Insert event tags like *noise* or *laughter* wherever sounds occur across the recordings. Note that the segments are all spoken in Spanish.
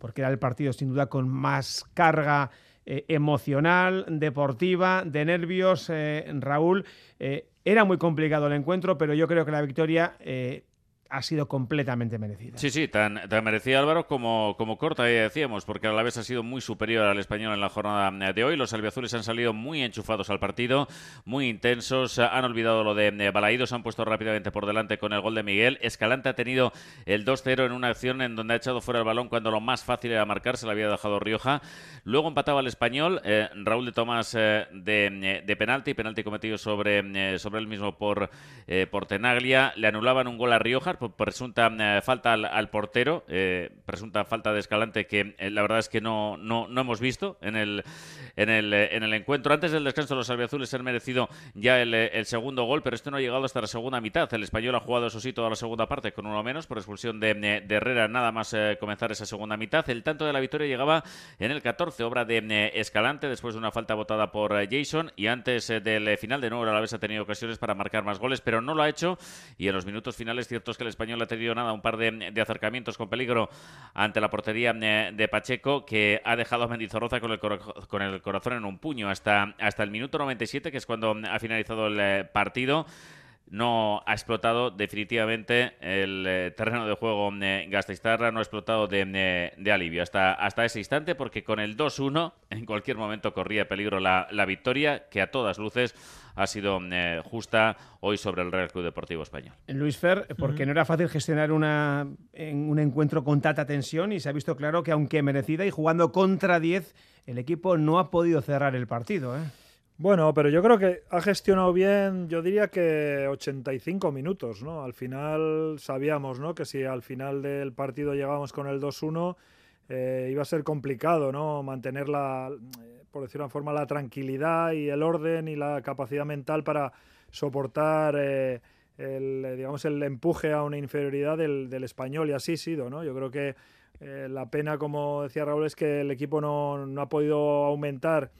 porque era el partido sin duda con más carga eh, emocional, deportiva, de nervios. Eh, Raúl, eh, era muy complicado el encuentro, pero yo creo que la victoria ha sido completamente merecida. Sí, sí, tan, tan merecida Álvaro como, como corta, ya decíamos, porque a la vez ha sido muy superior al español en la jornada de hoy. Los albiazules han salido muy enchufados al partido, muy intensos, han olvidado lo de Balaídos, han puesto rápidamente por delante con el gol de Miguel. Escalante ha tenido el 2-0 en una acción en donde ha echado fuera el balón cuando lo más fácil era marcar, se lo había dejado Rioja. Luego empataba el español, eh, Raúl de Tomás eh, de, de, penalti, penalti cometido sobre, eh, sobre él mismo por, por Tenaglia. Le anulaban un gol a Rioja presunta eh, falta al, portero, eh, presunta falta de Escalante que eh, la verdad es que no, no, no hemos visto en el, en, el, en el encuentro. Antes del descanso los albiazules han merecido ya el, segundo gol, pero esto no ha llegado hasta la segunda mitad. El español ha jugado, eso sí, toda la segunda parte con uno menos por expulsión de, de Herrera nada más comenzar esa segunda mitad. El tanto de la victoria llegaba en el 14, obra de Escalante, después de una falta votada por Jason y antes del final de nuevo la vez ha tenido ocasiones para marcar más goles, pero no lo ha hecho y en los minutos finales cierto es que el español ha tenido nada, un par de, acercamientos con peligro ante la portería eh, de Pacheco, que ha dejado a Mendizorroza con el, con el corazón en un puño hasta, hasta el minuto 97, que es cuando ha finalizado el eh, partido no ha explotado definitivamente el eh, terreno de juego eh, no ha explotado de, de, alivio hasta, hasta ese instante, porque con el 2-1 en cualquier momento corría peligro la, la victoria, que a todas luces ha sido eh, justa hoy sobre el Real Club Deportivo Español. Luis Fer, porque no era fácil gestionar una, en un encuentro con tanta tensión y se ha visto claro que aunque merecida y jugando contra 10, el equipo no ha podido cerrar el partido. ¿eh? Bueno, pero yo creo que ha gestionado bien, yo diría que 85 minutos, ¿no? Al final sabíamos, ¿no? Que si al final del partido llegábamos con el 2-1, eh, iba a ser complicado, ¿no? Mantener la, por decirlo de una forma, la tranquilidad y el orden y la capacidad mental para soportar eh, el, digamos, el empuje a una inferioridad del, del, español y así ha sido, ¿no? Yo creo que eh, la pena, como decía Raúl, es que el equipo no ha podido aumentar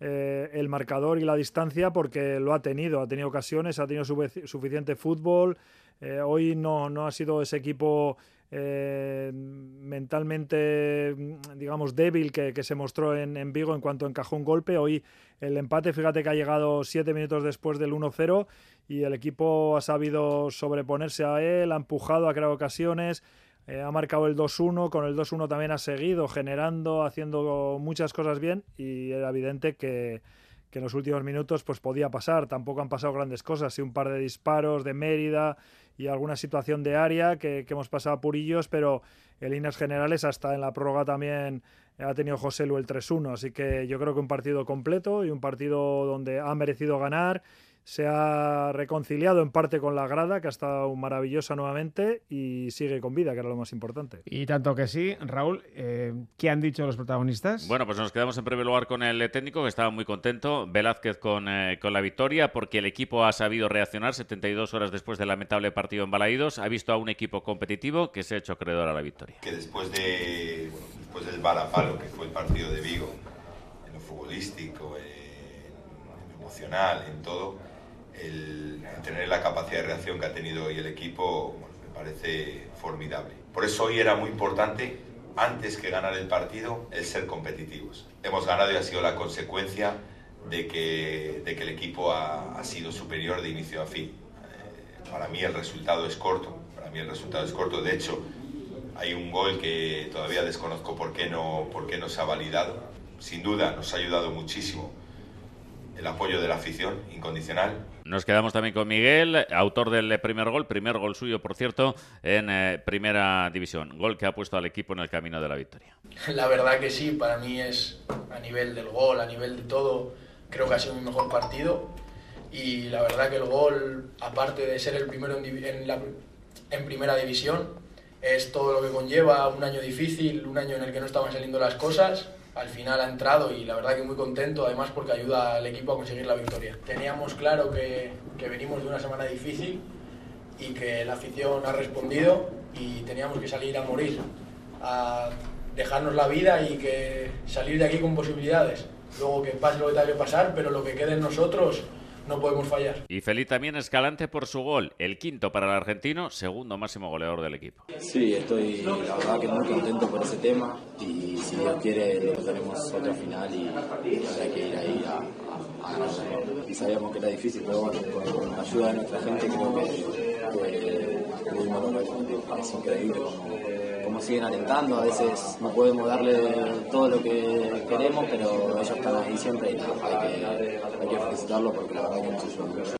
eh, el marcador y la distancia porque lo ha tenido, ha tenido ocasiones, ha tenido suficiente fútbol. Eh, hoy no, no ha sido ese equipo eh, mentalmente, digamos, débil que, se mostró en, en, Vigo en cuanto encajó un golpe. Hoy el empate, fíjate que ha llegado siete minutos después del 1-0 y el equipo ha sabido sobreponerse a él, ha empujado, ha creado ocasiones. Eh, ha marcado el 2-1, con el 2-1 también ha seguido generando, haciendo muchas cosas bien y era evidente que, en los últimos minutos pues podía pasar. Tampoco han pasado grandes cosas, sí un par de disparos de Mérida y alguna situación de área que, hemos pasado a purillos, pero en líneas generales hasta en la prórroga también ha tenido José Lu el 3-1, así que yo creo que un partido completo y un partido donde ha merecido ganar se ha reconciliado en parte con la grada, que ha estado maravillosa nuevamente y sigue con vida, que era lo más importante. Y tanto que sí, Raúl, eh, ¿qué han dicho los protagonistas? Bueno, pues nos quedamos en primer lugar con el técnico, que estaba muy contento, Velázquez con, eh, con la victoria, porque el equipo ha sabido reaccionar 72 horas después del lamentable partido en Balaídos, ha visto a un equipo competitivo que se ha hecho acreedor a la victoria. Que después, de, después del balapalo, que fue el partido de Vigo, en lo futbolístico, en lo emocional, en todo el, tener la capacidad de reacción que ha tenido hoy el equipo me parece formidable. Por eso hoy era muy importante, antes que ganar el partido, el ser competitivos. Hemos ganado y ha sido la consecuencia de que, de que el equipo ha, ha, sido superior de inicio a fin. Eh, para mí el resultado es corto, para mí el resultado es corto. De hecho, hay un gol que todavía desconozco por qué no, por qué no se ha validado. Sin duda nos ha ayudado muchísimo el apoyo de la afición incondicional. Nos quedamos también con Miguel, autor del primer gol, primer gol suyo, por cierto, en eh, primera división. Gol que ha puesto al equipo en el camino de la victoria. *laughs* La verdad que sí, para mí es a nivel del gol, a nivel de todo, creo que ha sido un mejor partido. Y la verdad que el gol, aparte de ser el primero en, la, en primera división, es todo lo que conlleva un año difícil, un año en el que no estaban saliendo las cosas al final ha entrado y la verdad que muy contento, además porque ayuda al equipo a conseguir la victoria. Teníamos claro que, que venimos de una semana difícil y que la afición ha respondido y teníamos que salir a morir, a dejarnos la vida y que salir de aquí con posibilidades. Luego que pase lo que tenga que pasar, pero lo que quede en nosotros no podemos fallar. Y feliz también Escalante por su gol, el quinto para el argentino, segundo máximo goleador del equipo. Sí, estoy la verdad que muy contento por ese tema y si Dios quiere tenemos otra final y, habrá que ir ahí a, a, ganar. Y sabíamos que era difícil, pero bueno, con, la ayuda de nuestra gente creo que, lograr Es increíble como, siguen alentando, a veces no podemos darle todo lo que queremos, pero ellos están ahí siempre y hay que, hay felicitarlo porque la verdad que mucho.